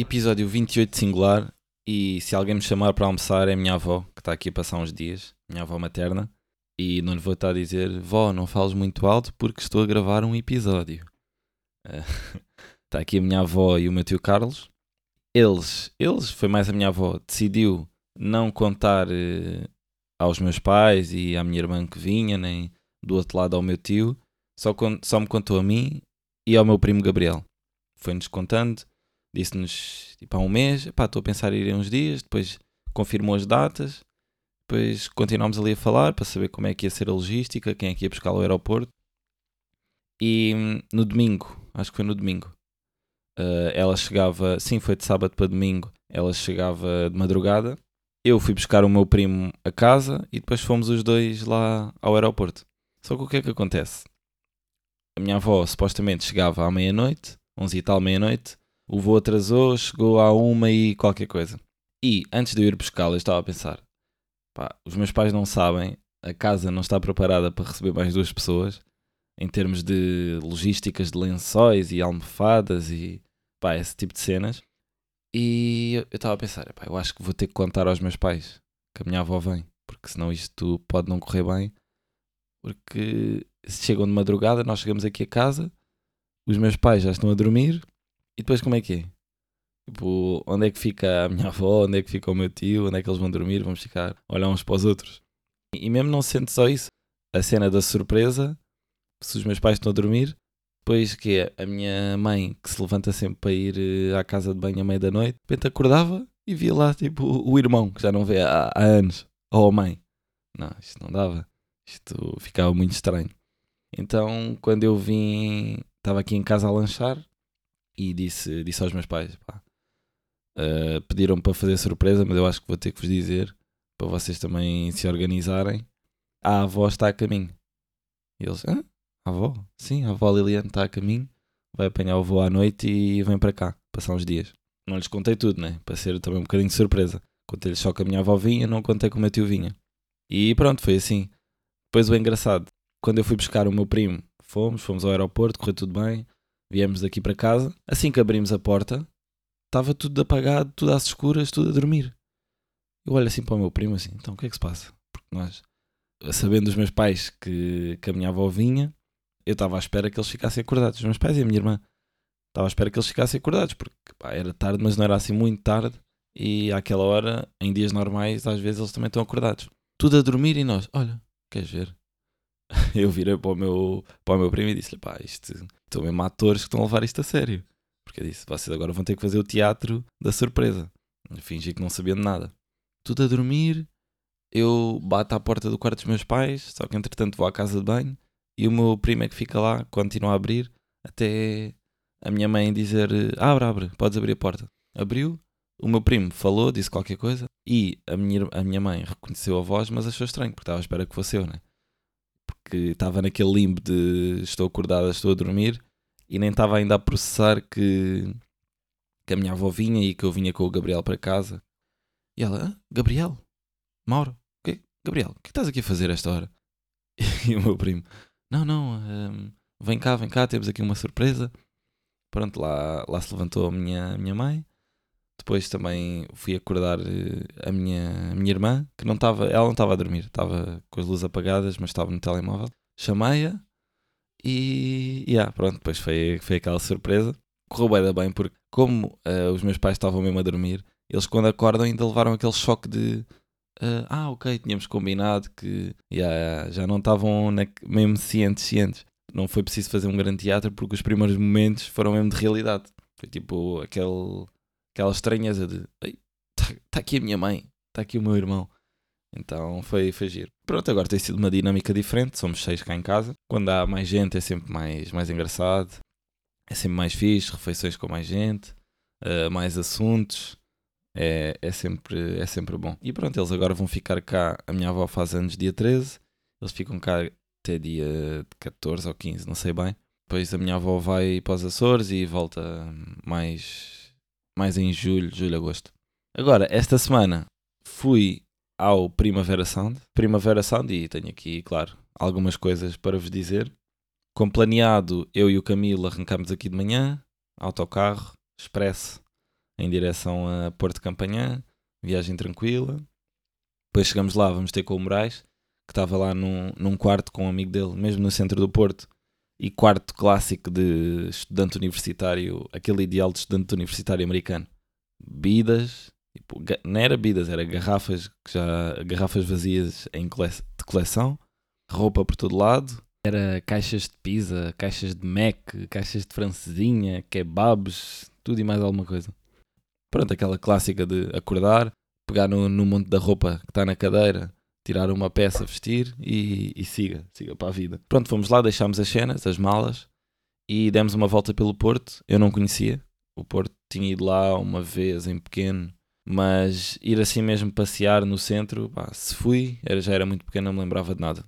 Episódio 28 singular. E se alguém me chamar para almoçar é a minha avó, que está aqui a passar uns dias, minha avó materna. E não lhe vou estar a dizer, vó, não fales muito alto porque estou a gravar um episódio. Está aqui a minha avó e o meu tio Carlos. Eles, eles, foi mais a minha avó, decidiu não contar eh, aos meus pais e à minha irmã que vinha, nem do outro lado ao meu tio, só, só me contou a mim e ao meu primo Gabriel. Foi-nos contando, disse-nos tipo há um mês, estou a pensar em ir uns dias, depois confirmou as datas, depois continuámos ali a falar para saber como é que ia ser a logística, quem é que ia buscar ao aeroporto. E hum, no domingo, acho que foi no domingo, eh, ela chegava, sim, foi de sábado para domingo, ela chegava de madrugada. Eu fui buscar o meu primo a casa e depois fomos os dois lá ao aeroporto. Só que o que é que acontece? A minha avó supostamente chegava à meia-noite, onze e tal meia-noite, o voo atrasou, chegou à uma e qualquer coisa. E antes de eu ir buscá-la, eu estava a pensar: pá, os meus pais não sabem, a casa não está preparada para receber mais duas pessoas, em termos de logísticas de lençóis e almofadas e pá, esse tipo de cenas. E eu estava a pensar: pá, eu acho que vou ter que contar aos meus pais que a minha avó vem, porque senão isto pode não correr bem. Porque se chegam de madrugada, nós chegamos aqui a casa, os meus pais já estão a dormir, e depois como é que é? Tipo, onde é que fica a minha avó, onde é que fica o meu tio, onde é que eles vão dormir, vamos ficar a olhar uns para os outros. E mesmo não sendo só isso, a cena da surpresa, se os meus pais estão a dormir, depois que é a minha mãe que se levanta sempre para ir eh, à casa de banho à meia da noite, de repente acordava e via lá tipo o irmão que já não vê há, há anos, ou a mãe. Não, isto não dava. Isto ficava muito estranho. Então, quando eu vim, estava aqui em casa a lanchar e disse, disse aos meus pais: pá, eh, pediram para fazer surpresa, mas eu acho que vou ter que vos dizer para vocês também se organizarem. A avó está a caminho. E eles: Hã? A avó? Sim, a avó Liliane está a caminho, vai apanhar o voo à noite e vem para cá, passar uns dias. Não lhes contei tudo, né? Para ser também um bocadinho de surpresa. Contei-lhes só que a minha avó vinha, não contei que o meu tio vinha. E pronto, foi assim. Depois o engraçado, quando eu fui buscar o meu primo, fomos, fomos ao aeroporto, correu tudo bem, viemos daqui para casa. Assim que abrimos a porta, estava tudo apagado, tudo às escuras, tudo a dormir. Eu olho assim para o meu primo assim, então o que é que se passa? Porque nós, sabendo dos meus pais que, que a minha avó vinha, eu estava à espera que eles ficassem acordados, os meus pais e a minha irmã. Estava à espera que eles ficassem acordados, porque pá, era tarde, mas não era assim muito tarde. E àquela hora, em dias normais, às vezes eles também estão acordados. Tudo a dormir e nós, olha, queres ver? Eu virei para o meu, para o meu primo e disse-lhe, pá, isto, estão mesmo atores que estão a levar isto a sério. Porque eu disse, vocês agora vão ter que fazer o teatro da surpresa. Fingi que não sabia de nada. Tudo a dormir, eu bato à porta do quarto dos meus pais, só que entretanto vou à casa de banho e o meu primo é que fica lá, continua a abrir, até a minha mãe dizer, abre, abre, podes abrir a porta. Abriu, o meu primo falou, disse qualquer coisa e a minha, a minha mãe reconheceu a voz, mas achou estranho, porque estava à espera que fosse eu, né? Porque estava naquele limbo de estou acordada, estou a dormir e nem estava ainda a processar que, que a minha avó vinha e que eu vinha com o Gabriel para casa. E ela, ah, Gabriel? Mauro? Gabriel, o que estás aqui a fazer a esta hora? E o meu primo, não, não, hum, vem cá, vem cá, temos aqui uma surpresa. Pronto, lá, lá se levantou a minha, a minha mãe. Depois também fui acordar eh, a minha, a minha irmã, que não estava, ela não estava a dormir, estava com as luzes apagadas, mas estava no telemóvel. Chamei-a e, e ah, pronto, depois foi, foi aquela surpresa. Correu bem, bem, porque como eh, os meus pais estavam mesmo a dormir, eles quando acordam ainda levaram aquele choque de eh, ah, ok, tínhamos combinado que yeah, já não estavam na- mesmo cientes, cientes. Não foi preciso fazer um grande teatro porque os primeiros momentos foram mesmo de realidade. Foi tipo aquele, aquela estranheza de está tá aqui a minha mãe, está aqui o meu irmão. Então foi, foi giro. Pronto, agora tem sido uma dinâmica diferente. Somos seis cá em casa. Quando há mais gente é sempre mais, mais engraçado. É sempre mais fixe, refeições com mais gente, eh, mais assuntos. É, é, sempre, é sempre bom. E pronto, eles agora vão ficar cá. A minha avó faz anos dia 13. Eles ficam cá até dia 14 ou 15, não sei bem. Depois a minha avó vai para os Açores e volta mais, mais em julho, julho, agosto. Agora, esta semana fui ao Primavera Sound. Primavera Sound, e tenho aqui, claro, algumas coisas para vos dizer. Como planeado, eu e o Camilo arrancámos aqui de manhã, autocarro, expresso, em direção a Porto Campanhã, viagem tranquila. Depois chegamos lá, vamos ter com o Moraes, que estava lá num, num quarto com um amigo dele, mesmo no centro do Porto, e quarto clássico de estudante universitário, aquele ideal de estudante universitário americano. Bebidas, tipo, não era bebidas, era garrafas, que já, garrafas vazias em cole, de coleção, roupa por todo lado, era caixas de pizza, caixas de Mac, caixas de francesinha, kebabs, tudo e mais alguma coisa. Pronto, aquela clássica de acordar, pegar no, no monte da roupa que está na cadeira, tirar uma peça, vestir e, e siga, siga para a vida. Pronto, fomos lá, deixámos as cenas, as malas e demos uma volta pelo Porto. Eu não conhecia o Porto, tinha ido lá uma vez em pequeno, mas ir assim mesmo passear no centro, pá, se fui, era, já era muito pequeno, não me lembrava de nada.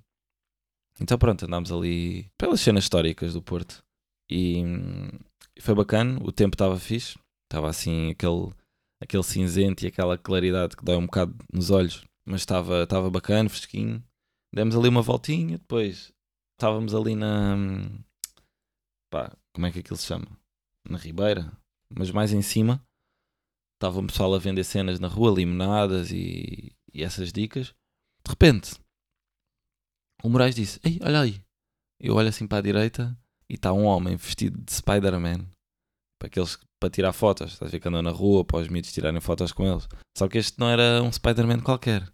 Então pronto, andámos ali pelas cenas históricas do Porto e, e foi bacana, o tempo estava fixe, estava assim aquele, aquele cinzento e aquela claridade que dá um bocado nos olhos, mas estava, estava bacana, fresquinho. Demos ali uma voltinha, depois estávamos ali na. pá, como é que aquilo se chama? Na Ribeira, mas mais em cima. Estava um pessoal a vender cenas na rua, limonadas e, e essas dicas. De repente, o Moraes disse: Ei, olha aí. Eu olho assim para a direita e está um homem vestido de Spider-Man. Para aqueles para tirar fotos. Estás a ver que andam na rua para os miúdos tirarem fotos com eles. Só que este não era um Spider-Man qualquer.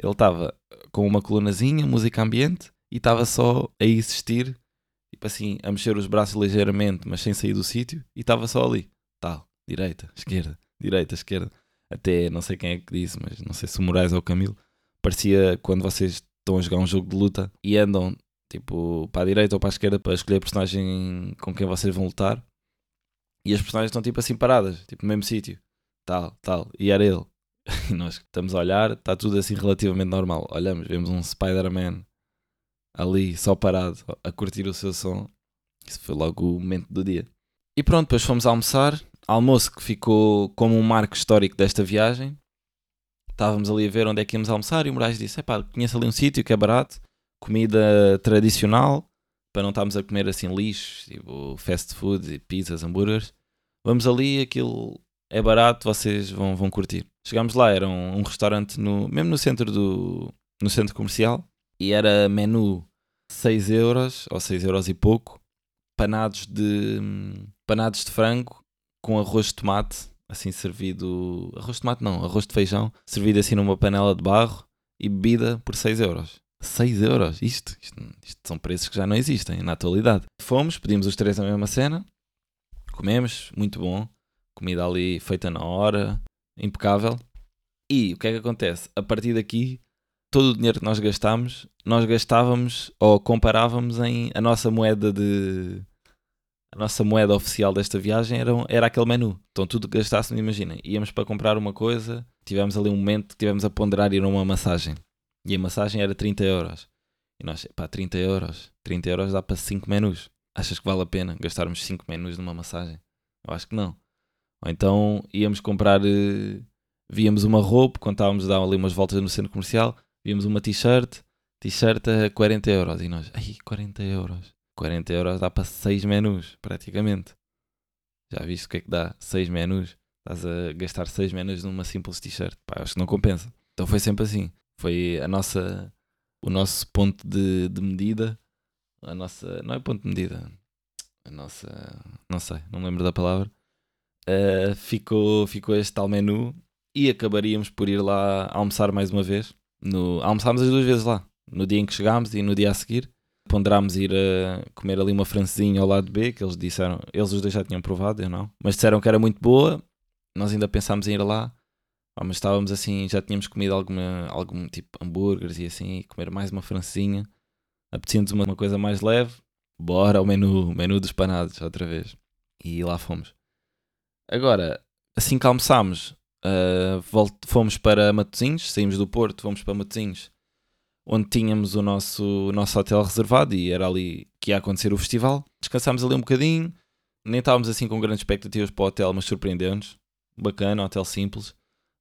Ele estava com uma colunazinha, música ambiente, e estava só a existir, tipo assim, a mexer os braços ligeiramente, mas sem sair do sítio, e estava só ali. Tal, direita, esquerda, direita, esquerda. Até não sei quem é que disse, mas não sei se o Moraes ou o Camilo. Parecia quando vocês estão a jogar um jogo de luta e andam tipo para a direita ou para a esquerda para escolher a personagem com quem vocês vão lutar e as personagens estão tipo assim paradas, tipo no mesmo sítio, tal, tal, e era ele. E nós estamos a olhar, está tudo assim relativamente normal. Olhamos, vemos um Spider-Man ali só parado a curtir o seu som. Isso foi logo o momento do dia. E pronto, depois fomos almoçar. Almoço que ficou como um marco histórico desta viagem estávamos ali a ver onde é que íamos almoçar e o Moraes disse: pá, conheço ali um sítio que é barato, comida tradicional, para não estarmos a comer assim lixo, tipo fast food, pizzas, hambúrgueres. Vamos ali, aquilo é barato, vocês vão, vão curtir. Chegámos lá, era um, um restaurante no, mesmo no centro do no centro comercial e era menu 6 euros ou 6 euros e pouco, panados de panados de frango com arroz de tomate assim servido. Arroz de tomate não, arroz de feijão, servido assim numa panela de barro e bebida por 6 euros. 6 euros? Isto, isto, isto, são preços que já não existem na atualidade. Fomos, pedimos os três a mesma cena, comemos, muito bom. Comida ali feita na hora, impecável. E o que é que acontece? A partir daqui, todo o dinheiro que nós gastámos, nós gastávamos ou comparávamos em a nossa moeda de, a nossa moeda oficial desta viagem era, era aquele menu. Então tudo que gastássemos, imaginem, íamos para comprar uma coisa, tivemos ali um momento que tivemos a ponderar ir a uma massagem. E a massagem era 30 euros. E nós, pá, 30 euros, 30 euros dá para 5 menus. Achas que vale a pena gastarmos 5 menus numa massagem? Eu acho que não. Ou então íamos comprar, uh, víamos uma roupa, quando estávamos a dar ali umas voltas no centro comercial, víamos uma t-shirt, t-shirt a 40 euros. E nós, ai, 40 euros 40 euros dá para 6 menus, praticamente. Já viste o que é que dá? 6 menus. Estás a gastar 6 menus numa simples t-shirt. Pá, acho que não compensa. Então foi sempre assim. Foi a nossa, o nosso ponto de, de medida. A nossa. Não é ponto de medida. A nossa. Não sei, não lembro da palavra. Uh, ficou, ficou este tal menu e acabaríamos por ir lá almoçar mais uma vez. No, almoçámos as duas vezes lá. No dia em que chegámos e no dia a seguir ponderámos ir a comer ali uma francesinha ao lado B, que eles disseram, eles os dois já tinham provado, eu não, mas disseram que era muito boa, nós ainda pensámos em ir lá, mas estávamos assim, já tínhamos comido alguma, algum tipo hambúrgueres e assim, e comer mais uma francesinha, apetecia-nos uma, uma, coisa mais leve, bora ao menu, menu dos panados, outra vez, e lá fomos. Agora, assim que almoçámos, uh, fomos para Matosinhos, saímos do Porto, fomos para Matosinhos, onde tínhamos o nosso, o nosso hotel reservado e era ali que ia acontecer o festival. Descansámos ali um bocadinho, nem estávamos assim com grandes expectativas para o hotel, mas surpreendeu-nos. Bacana, hotel simples,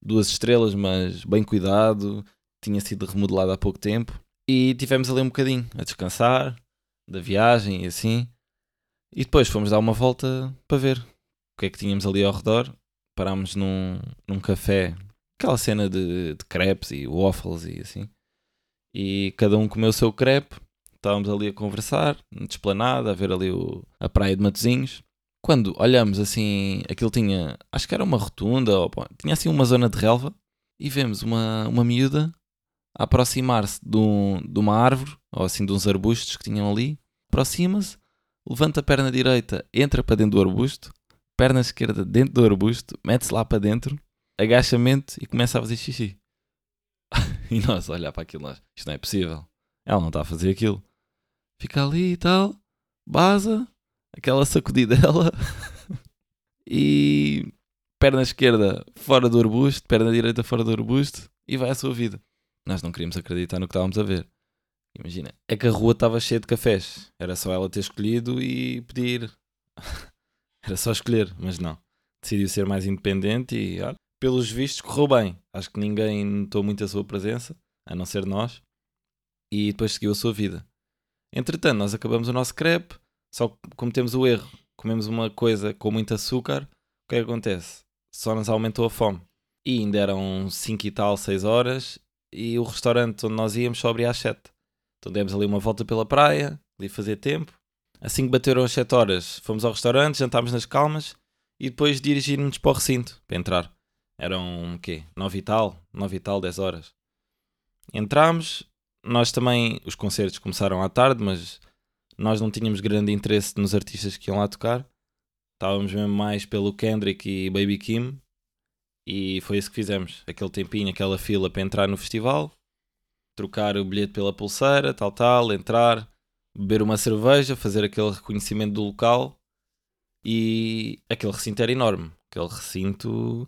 duas estrelas, mas bem cuidado, tinha sido remodelado há pouco tempo. E tivemos ali um bocadinho a descansar da viagem e assim. E depois fomos dar uma volta para ver o que é que tínhamos ali ao redor. parámos num, num café, aquela cena de, de crepes e waffles e assim. E cada um comeu o seu crepe, estávamos ali a conversar, desplanada, a ver ali o, a praia de Matozinhos. Quando olhamos assim, aquilo tinha, acho que era uma rotunda, ou, tinha assim uma zona de relva, e vemos uma, uma miúda a aproximar-se de, um, de uma árvore, ou assim de uns arbustos que tinham ali, aproxima-se, levanta a perna direita, entra para dentro do arbusto, perna esquerda dentro do arbusto, mete-se lá para dentro, agachamento e começa a fazer xixi. e nós, olhar para aquilo, nós, isto não é possível. Ela não está a fazer aquilo. Fica ali e tal, baza, aquela sacudidela e perna esquerda fora do arbusto, perna direita fora do arbusto e vai à sua vida. Nós não queríamos acreditar no que estávamos a ver. Imagina, é que a rua estava cheia de cafés. Era só ela ter escolhido e pedir. Era só escolher, mas não. Decidiu ser mais independente e, olha, pelos vistos, correu bem. Acho que ninguém notou muito a sua presença, a não ser nós. E depois seguiu a sua vida. Entretanto, nós acabamos o nosso crepe, só cometemos o erro. Comemos uma coisa com muito açúcar. O que é que acontece? Só nos aumentou a fome. E ainda eram 5 e tal, 6 horas. E o restaurante onde nós íamos só abria às 7. Então demos ali uma volta pela praia, ali fazer tempo. Assim que bateram as 7 horas, fomos ao restaurante, jantámos nas calmas e depois dirigimos para o recinto para entrar. Eram o quê? 9 e tal, 9 e tal, 10 horas. Entramos, nós também, os concertos começaram à tarde, mas nós não tínhamos grande interesse nos artistas que iam lá tocar. Estávamos mesmo mais pelo Kendrick e Baby Kim. E foi isso que fizemos. Aquele tempinho, aquela fila para entrar no festival trocar o bilhete pela pulseira, tal, tal, entrar, beber uma cerveja, fazer aquele reconhecimento do local e aquele recinto era enorme. Aquele recinto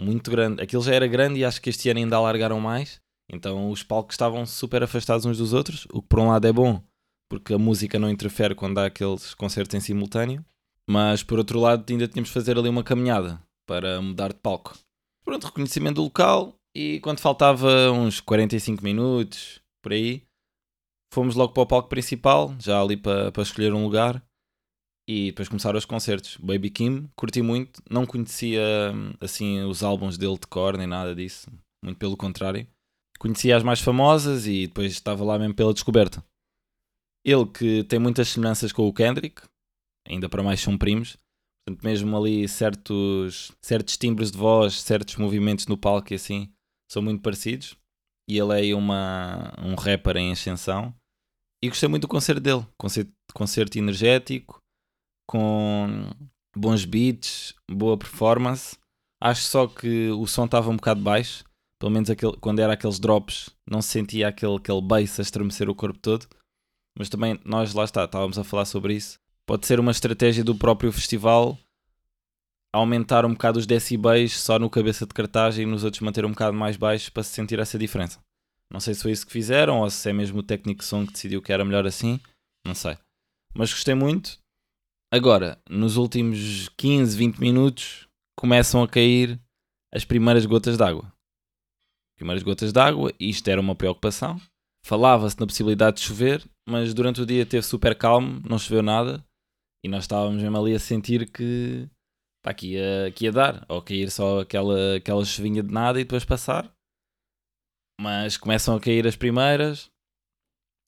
muito grande. Aquilo já era grande e acho que este ano ainda alargaram mais. Então os palcos estavam super afastados uns dos outros, o que por um lado é bom, porque a música não interfere quando há aqueles concertos em simultâneo. Mas por outro lado ainda tínhamos de fazer ali uma caminhada para mudar de palco. Pronto, reconhecimento do local, e quando faltava uns 45 minutos, por aí, fomos logo para o palco principal, já ali para, para escolher um lugar. E depois começaram os concertos. Baby Kim, curti muito. Não conhecia assim os álbuns dele de cor nem nada disso. Muito pelo contrário. Conhecia as mais famosas e depois estava lá mesmo pela descoberta. Ele que tem muitas semelhanças com o Kendrick, ainda para mais são primos. Portanto, mesmo ali certos, certos timbres de voz, certos movimentos no palco e assim, são muito parecidos. E ele é uma, um rapper em ascensão. E gostei muito do concerto dele. Concerto, concerto energético, com bons beats, boa performance. Acho só que o som estava um bocado baixo. Pelo menos aquele, quando era aqueles drops, não se sentia aquele, aquele bass a estremecer o corpo todo. Mas também nós lá está, estávamos a falar sobre isso. Pode ser uma estratégia do próprio festival aumentar um bocado os decibéis só no cabeça de cartaz e nos outros manter um bocado mais baixos para se sentir essa diferença. Não sei se foi isso que fizeram ou se é mesmo o técnico de som que decidiu que era melhor assim, não sei. Mas gostei muito. Agora, nos últimos 15, 20 minutos, começam a cair as primeiras gotas d'água. Primeiras gotas d'água, e isto era uma preocupação. Falava-se na possibilidade de chover, mas durante o dia teve super calmo, não choveu nada, e nós estávamos mesmo ali a sentir que pá, que, ia, que ia dar, ou cair só aquela, aquela chuvinha de nada e depois passar. Mas começam a cair as primeiras,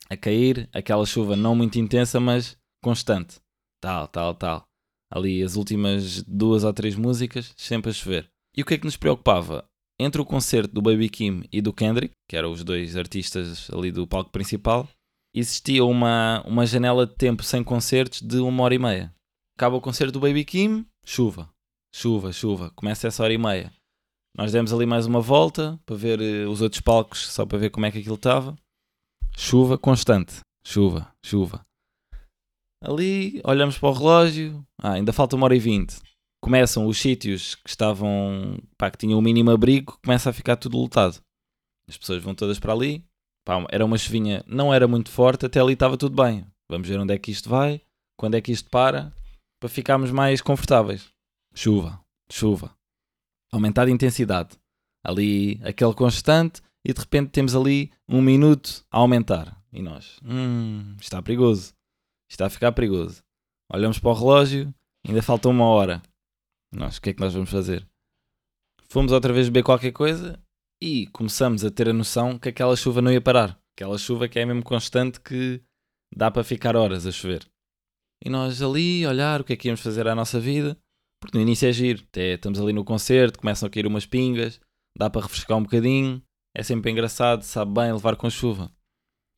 a cair, aquela chuva não muito intensa, mas constante. Tal, tal, tal. Ali as últimas duas ou três músicas, sempre a chover. E o que é que nos preocupava? Entre o concerto do Baby Kim e do Kendrick, que eram os dois artistas ali do palco principal, existia uma, uma janela de tempo sem concertos de uma hora e meia. Acaba o concerto do Baby Kim, chuva, chuva, chuva. Começa essa hora e meia. Nós demos ali mais uma volta para ver uh, os outros palcos, só para ver como é que aquilo estava. Chuva constante, chuva, chuva. Ali olhamos para o relógio, ah, ainda falta uma hora e vinte. Começam os sítios que estavam, pá, que tinham o mínimo abrigo, começa a ficar tudo lotado. As pessoas vão todas para ali. Pá, era uma chuvinha, não era muito forte, até ali estava tudo bem. Vamos ver onde é que isto vai, quando é que isto para para ficarmos mais confortáveis. Chuva, chuva. Aumentar a intensidade. Ali aquele constante e de repente temos ali um minuto a aumentar. E nós, hum, está perigoso. Está a ficar perigoso. Olhamos para o relógio, ainda falta uma hora. Nós, o que é que nós vamos fazer? Fomos outra vez beber qualquer coisa e começamos a ter a noção que aquela chuva não ia parar. Aquela chuva que é mesmo constante que dá para ficar horas a chover. E nós ali, olhar o que é que íamos fazer à nossa vida, porque no início é giro. Até estamos ali no concerto, começam a cair umas pingas, dá para refrescar um bocadinho, é sempre engraçado, sabe bem levar com chuva.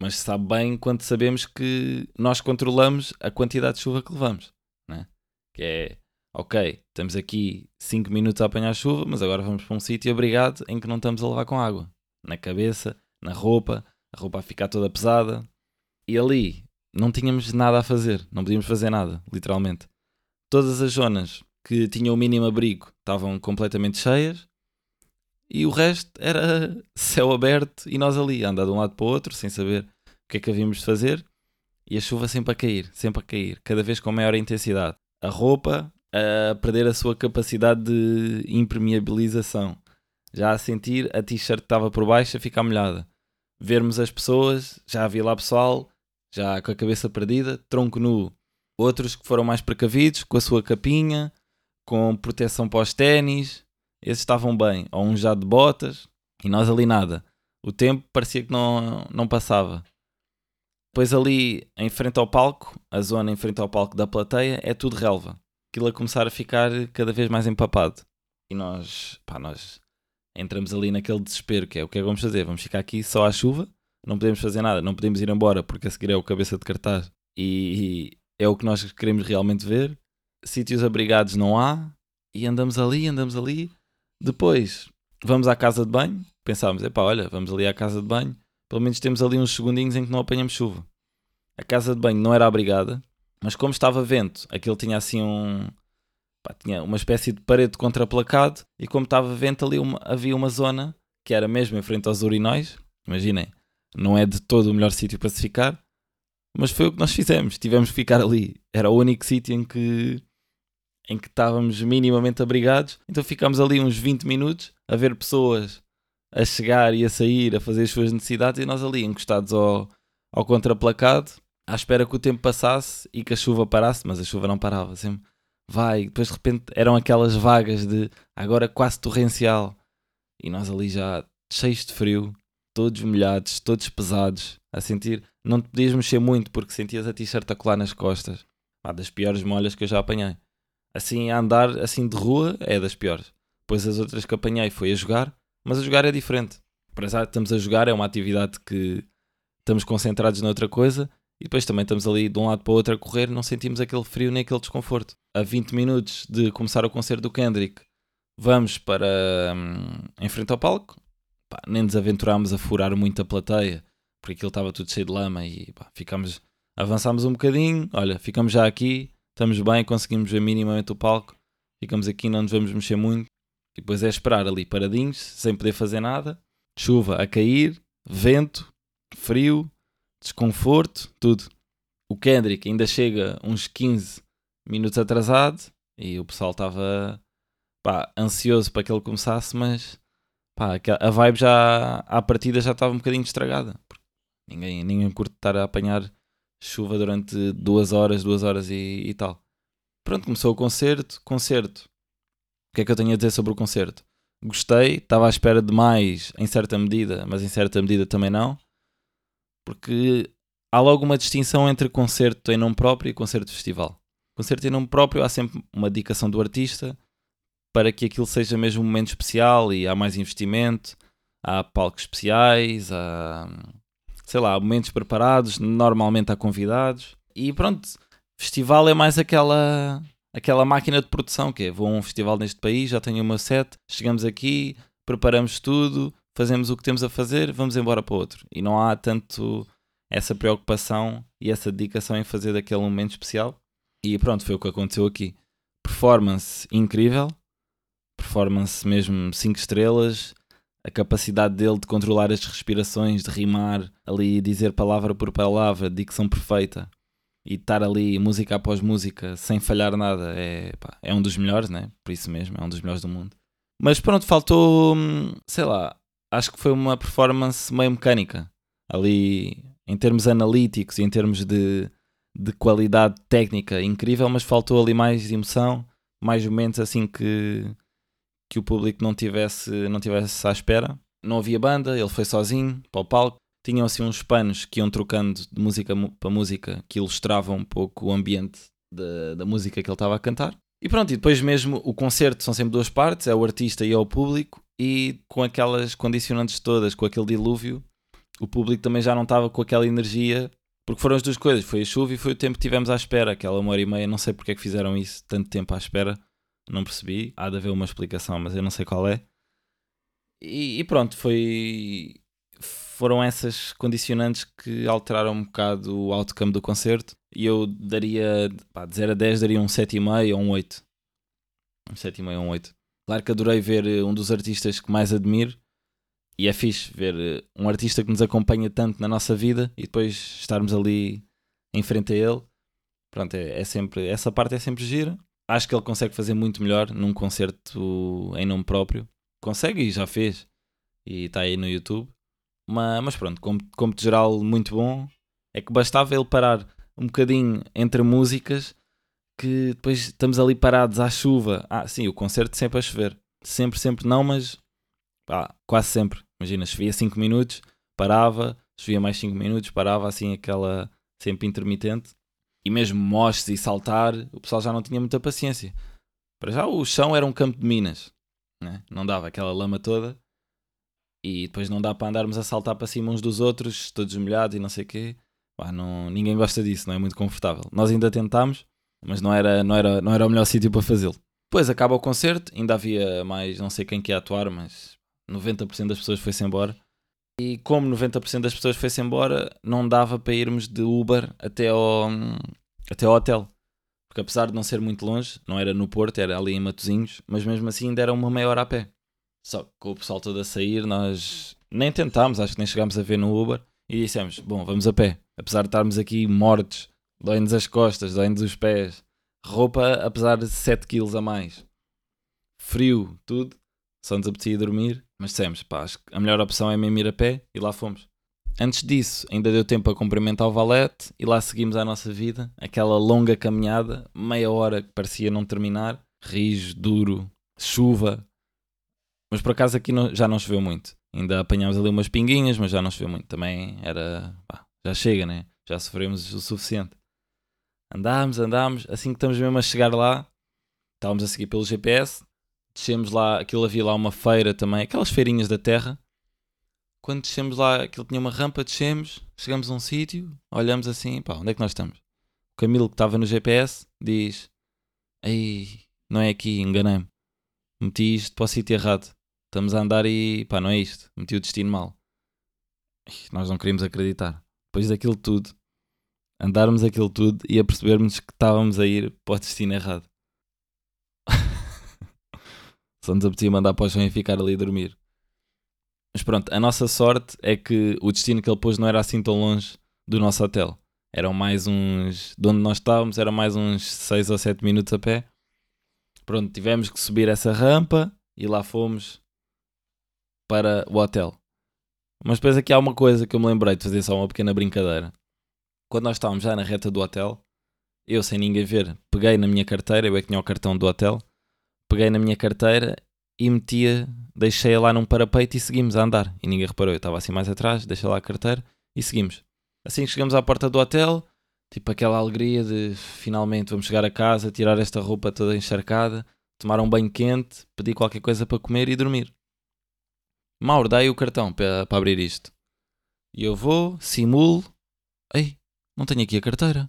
Mas sabe bem quando sabemos que nós controlamos a quantidade de chuva que levamos. Né? Que é, ok, estamos aqui 5 minutos a apanhar chuva, mas agora vamos para um sítio obrigado em que não estamos a levar com água. Na cabeça, na roupa, a roupa a ficar toda pesada. E ali não tínhamos nada a fazer, não podíamos fazer nada, literalmente. Todas as zonas que tinham o mínimo abrigo estavam completamente cheias e o resto era céu aberto e nós ali, a andar de um lado para o outro, sem saber o que é que havíamos de fazer, e a chuva sempre a cair, sempre a cair, cada vez com maior intensidade. A roupa a perder a sua capacidade de impermeabilização, já a sentir a t-shirt que estava por baixo a ficar molhada. Vermos as pessoas, já havia lá pessoal, já com a cabeça perdida, tronco nu. Outros que foram mais precavidos, com a sua capinha, com proteção para os ténis, esses estavam bem, ou um já de botas, e nós ali nada. O tempo parecia que não, não passava. Depois ali, em frente ao palco, a zona em frente ao palco da plateia, é tudo relva. Aquilo a começar a ficar cada vez mais empapado. E nós, pá, nós entramos ali naquele desespero, que é o que é que vamos fazer? Vamos ficar aqui só à chuva? Não podemos fazer nada, não podemos ir embora, porque a seguir é o cabeça de cartaz. E, e é o que nós queremos realmente ver. Sítios abrigados não há, e andamos ali, andamos ali, depois, vamos à casa de banho. Pensámos, epá, olha, vamos ali à casa de banho. Pelo menos temos ali uns segundinhos em que não apanhamos chuva. A casa de banho não era abrigada, mas como estava vento, aquilo tinha assim um. Pá, tinha uma espécie de parede contraplacado e como estava vento ali uma, havia uma zona que era mesmo em frente aos urinóis. Imaginem, não é de todo o melhor sítio para se ficar, mas foi o que nós fizemos. Tivemos que ficar ali. Era o único sítio em que em que estávamos minimamente abrigados. Então ficámos ali uns 20 minutos a ver pessoas a chegar e a sair, a fazer as suas necessidades e nós ali encostados ao, ao contraplacado, à espera que o tempo passasse e que a chuva parasse, mas a chuva não parava, sempre vai, depois de repente eram aquelas vagas de agora quase torrencial. E nós ali já cheios de frio, todos molhados, todos pesados, a sentir, não te podias mexer muito porque sentias a t-shirt a colar nas costas, ah, das piores molhas que eu já apanhei assim a andar assim de rua é das piores. Depois as outras que apanhei foi a jogar, mas a jogar é diferente. Para já estamos a jogar, é uma atividade que estamos concentrados noutra coisa e depois também estamos ali de um lado para o outro a correr, não sentimos aquele frio nem aquele desconforto. A 20 minutos de começar o concerto do Kendrick, vamos para hum, em frente ao palco, pá, nem nos aventurámos a furar muito a plateia, porque aquilo estava tudo cheio de lama e pá, ficámos, avançámos um bocadinho, olha, ficamos já aqui, estamos bem, conseguimos ver minimamente o palco, ficamos aqui, não nos vamos mexer muito. E depois é esperar ali paradinhos, sem poder fazer nada, chuva a cair, vento, frio, desconforto, tudo. O Kendrick ainda chega uns 15 minutos atrasado e o pessoal estava ansioso para que ele começasse, mas pá, a vibe já à partida já estava um bocadinho estragada. Ninguém, ninguém curte estar a apanhar chuva durante duas horas, duas horas e, e tal. Pronto, começou o concerto. Concerto. O que é que eu tenho a dizer sobre o concerto? Gostei, estava à espera de mais em certa medida, mas em certa medida também não. Porque há logo uma distinção entre concerto em nome próprio e concerto de festival. Concerto em nome próprio há sempre uma dedicação do artista para que aquilo seja mesmo um momento especial e há mais investimento, há palcos especiais, há sei lá, momentos preparados, normalmente há convidados. E pronto, festival é mais aquela aquela máquina de produção que é, vou a um festival neste país, já tenho meu set, chegamos aqui, preparamos tudo, fazemos o que temos a fazer, vamos embora para outro. E não há tanto essa preocupação e essa dedicação em fazer daquele momento especial. E pronto, foi o que aconteceu aqui. Performance incrível, performance mesmo 5 estrelas, a capacidade dele de controlar as respirações, de rimar ali, dizer palavra por palavra, dicção perfeita e estar ali música após música sem falhar nada é, pá, é um dos melhores, né? Por isso mesmo, é um dos melhores do mundo. Mas pronto, faltou, hum, sei lá, acho que foi uma performance meio mecânica. Ali, em termos analíticos e em termos de, de qualidade técnica incrível, mas faltou ali mais emoção, mais momentos assim que, que o público não tivesse, não tivesse à espera. Não havia banda, ele foi sozinho para o palco. Tinham assim uns panos que iam trocando de música para música que ilustravam um pouco o ambiente da, da música que ele estava a cantar. E pronto, e depois mesmo o concerto são sempre duas partes, é o artista e é o público, e com aquelas condicionantes todas, com aquele dilúvio, o público também já não estava com aquela energia, porque foram as duas coisas, foi a chuva e foi o tempo que tivemos à espera, aquela uma hora e meia, não sei porque é que fizeram isso, tanto tempo à espera, não percebi, há de haver uma explicação, mas eu não sei qual é. E, e pronto, foi foram essas condicionantes que alteraram um bocado o outcome do concerto. E eu daria, pá, de 0 a 10, daria um 7,5 ou um 8. Um 7,5 ou um 8. Claro que adorei ver eh, um dos artistas que mais admiro. E é fixe ver eh, um artista que nos acompanha tanto na nossa vida e depois estarmos ali em frente a ele. Pronto, é, é sempre, essa parte é sempre gira. Acho que ele consegue fazer muito melhor num concerto em nome próprio. Consegue e já fez. E está aí no YouTube. Mas, mas pronto, como, como de geral, muito bom. É que bastava ele parar um bocadinho entre músicas que depois estamos ali parados à chuva. Ah, sim, o concerto sempre a chover. Sempre, sempre não, mas ah, quase sempre. Imagina, chovia 5 minutos, parava, chovia mais 5 minutos, parava assim aquela sempre intermitente. E mesmo mostres e saltar, o pessoal já não tinha muita paciência. Para já o chão era um campo de minas. Né? Não dava aquela lama toda e depois não dá para andarmos a saltar para cima uns dos outros, todos molhados e não sei o quê. Não, ninguém gosta disso, não é muito confortável. Nós ainda tentámos, mas não era, não era, não era o melhor sítio para fazê-lo. Depois acaba o concerto, ainda havia mais, não sei quem que ia atuar, mas 90% das pessoas foi-se embora. E como 90% das pessoas foi-se embora, não dava para irmos de Uber até ao, até ao hotel. Porque apesar de não ser muito longe, não era no Porto, era ali em Matozinhos, mas mesmo assim ainda era uma meia hora a pé. Só que com o pessoal todo a sair, nós nem tentámos, acho que nem chegámos a ver no Uber e dissemos: Bom, vamos a pé. Apesar de estarmos aqui mortos, doem-nos as costas, doem-nos os pés, roupa, apesar de 7 kg a mais, frio, tudo, só nos apetecia dormir. Mas dissemos: Pá, acho que a melhor opção é mesmo ir a pé e lá fomos. Antes disso, ainda deu tempo a cumprimentar o valete e lá seguimos a nossa vida, aquela longa caminhada, meia hora que parecia não terminar, rijo, duro, chuva, mas por acaso aqui não, já não choveu muito. Ainda apanhámos ali umas pinguinhas, mas já não choveu muito. Também era. Pá, já chega, né? Já sofremos o suficiente. Andámos, andámos. Assim que estamos mesmo a chegar lá, estávamos a seguir pelo GPS. Descemos lá, aquilo havia lá uma feira também, aquelas feirinhas da terra. Quando descemos lá, aquilo tinha uma rampa, descemos, chegamos a um sítio, olhamos assim, pá, onde é que nós estamos? O Camilo que estava no GPS diz: Ei, não é aqui, enganei-me. Meti isto para o sítio errado estamos a andar e pá, não é isto, meti o destino mal. Nós não queríamos acreditar. Depois daquilo tudo, andarmos aquilo tudo e a percebermos que estávamos a ir para o destino errado. Só nos apetecia mandar para o chão e ficar ali a dormir. Mas pronto, a nossa sorte é que o destino que ele pôs não era assim tão longe do nosso hotel. Eram mais uns. De onde nós estávamos, era mais uns 6 ou 7 minutos a pé. Pronto, tivemos que subir essa rampa e lá fomos para o hotel. Mas depois aqui há uma coisa que eu me lembrei de fazer só uma pequena brincadeira. Quando nós estávamos já na reta do hotel, eu sem ninguém ver, peguei na minha carteira, eu é que tinha o cartão do hotel, peguei na minha carteira e metia, deixei-a lá num parapeito e seguimos a andar. E ninguém reparou, eu estava assim mais atrás, deixei lá a carteira e seguimos. Assim que chegamos à porta do hotel, tipo aquela alegria de finalmente vamos chegar a casa, tirar esta roupa toda encharcada, tomar um banho quente, pedir qualquer coisa para comer e dormir. Mauro, dá aí o cartão para, para abrir isto. E eu vou, simulo. Ei, não tenho aqui a carteira.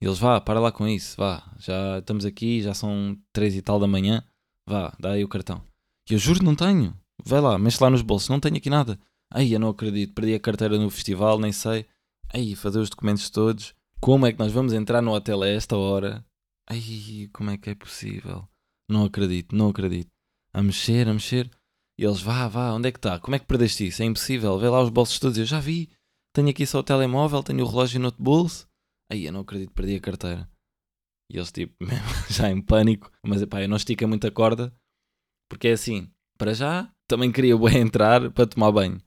E eles, vá, para lá com isso, vá. Já estamos aqui, já são três e tal da manhã. Vá, dá aí o cartão. E eu juro, não tenho. Vai lá, mexe lá nos bolsos, não tenho aqui nada. Ai, eu não acredito, perdi a carteira no festival, nem sei. Ai, fazer os documentos todos. Como é que nós vamos entrar no hotel a esta hora? Ai, como é que é possível? Não acredito, não acredito. A mexer, a mexer. E eles, vá, vá, onde é que está? Como é que perdeste isso? É impossível, vê lá os bolsos todos. Eu já vi, tenho aqui só o telemóvel, tenho o relógio no outro bolso. Aí eu não acredito, perdi a carteira. E eles, tipo, já em pânico. Mas, pá, eu não estica muita corda, porque é assim, para já, também queria bem entrar para tomar banho.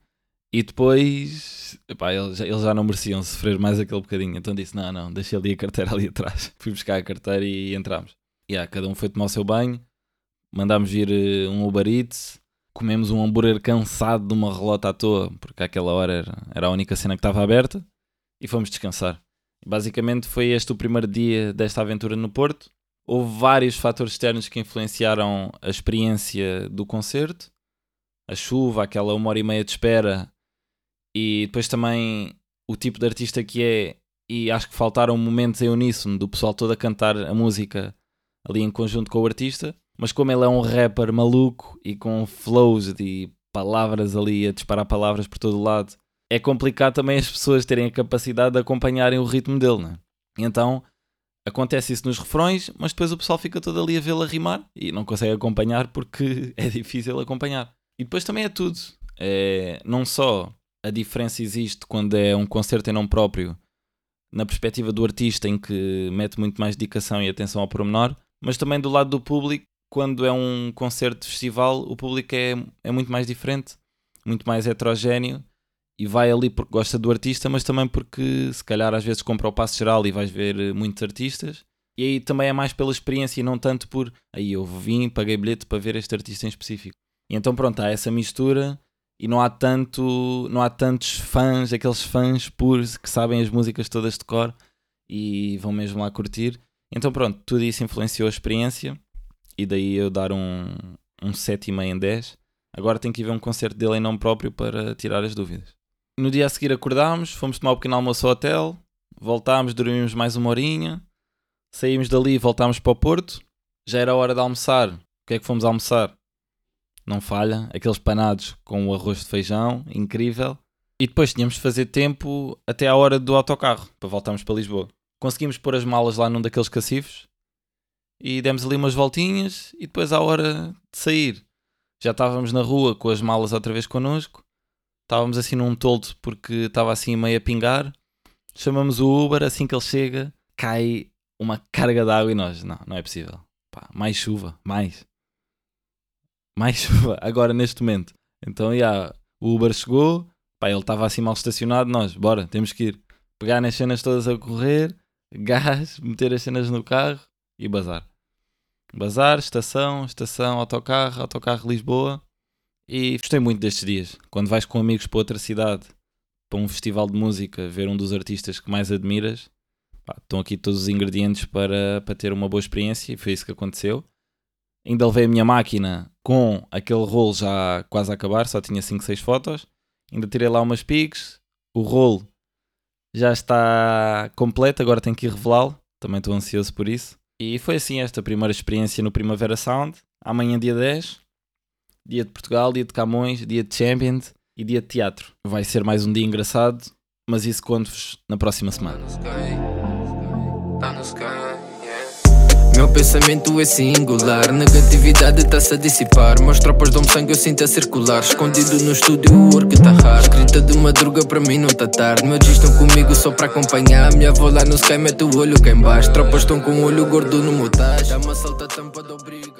E depois, epá, eles, eles já não mereciam sofrer mais aquele bocadinho. Então disse: Não, não, deixei ali a carteira ali atrás. Fui buscar a carteira e entramos. Yeah, cada um foi tomar o seu banho, mandámos vir eh, um Uber Eats, comemos um hambúrguer cansado de uma relota à toa, porque àquela hora era, era a única cena que estava aberta, e fomos descansar. Basicamente foi este o primeiro dia desta aventura no Porto. Houve vários fatores externos que influenciaram a experiência do concerto. A chuva, aquela uma hora e meia de espera, e depois também o tipo de artista que é, e acho que faltaram momentos em uníssono do pessoal todo a cantar a música ali em conjunto com o artista, mas como ele é um rapper maluco e com flows de palavras ali a disparar palavras por todo o lado, é complicado também as pessoas terem a capacidade de acompanharem o ritmo dele, né? Então acontece isso nos refrões, mas depois o pessoal fica todo ali a vê-lo rimar e não consegue acompanhar porque é difícil acompanhar. E depois também é tudo. É, não só a diferença existe quando é um concerto em nome próprio, na perspectiva do artista, em que mete muito mais dedicação e atenção ao pormenor, mas também do lado do público, quando é um concerto de festival, o público é, é muito mais diferente, muito mais heterogéneo e vai ali porque gosta do artista, mas também porque se calhar às vezes compra o passo geral e vais ver eh, muitos artistas. E aí também é mais pela experiência e não tanto por aí eu vim, paguei bilhete para ver este artista em específico. E então pronto, há essa mistura e não há tanto não há tantos fãs, aqueles fãs puros que sabem as músicas todas de cor e vão mesmo lá curtir. Então pronto, tudo isso influenciou a experiência e daí eu dar um, um 7,5 em 10. Agora tenho que ir ver um concerto dele em nome próprio para tirar as dúvidas. No dia a seguir acordámos, fomos tomar um pequeno almoço ao hotel, voltámos, dormimos mais uma horinha, saímos dali e voltámos para o Porto. Já era hora de almoçar. O que é que fomos almoçar? não falha, aqueles panados com o arroz de feijão, incrível. E depois tínhamos de fazer tempo até à hora do autocarro, para voltarmos para Lisboa. Conseguimos pôr as malas lá num daqueles cacifes e demos ali umas voltinhas e depois à hora de sair. Já estávamos na rua com as malas outra vez connosco. Estávamos assim num toldo porque estava assim meio a pingar. Chamamos o Uber, assim que ele chega, cai uma carga de água e nós, não, não é possível. Pá, mais chuva, mais mais chuva, agora neste momento. Então, yeah, o Uber chegou, pá, ele estava assim mal estacionado, nós, bora, temos que ir. Pegar nas cenas todas a correr, gás, meter as cenas no carro e bazar. Bazar, estação, estação, autocarro, autocarro Lisboa. E gostei muito destes dias. Quando vais com amigos para outra cidade, para um festival de música, ver um dos artistas que mais admiras, pá, estão aqui todos os ingredientes para, para ter uma boa experiência e foi isso que aconteceu. Ainda levei a minha máquina com aquele rolo já quase a acabar, só tinha 5, 6 fotos. Ainda tirei lá umas pics. O rolo já está completo, agora tenho que revelá-lo. Também estou ansioso por isso. E foi assim esta primeira experiência no Primavera Sound. Amanhã, dia 10, dia de Portugal, dia de Camões, dia de Champions e dia de teatro. Vai ser mais um dia engraçado, mas isso conto-vos na próxima semana. Meu pensamento é singular, negatividade está-se a dissipar. Meus tropas dão sangue, eu sinto a circular. Escondido no estúdio, o work tá hard. Escrita de madruga, para mim não tá tarde. Meus dias estão comigo só para acompanhar. Minha avó lá no sky mete o olho cá embaixo. Tropas estão com o olho gordo no motage. Dá uma salta tampa do brilho.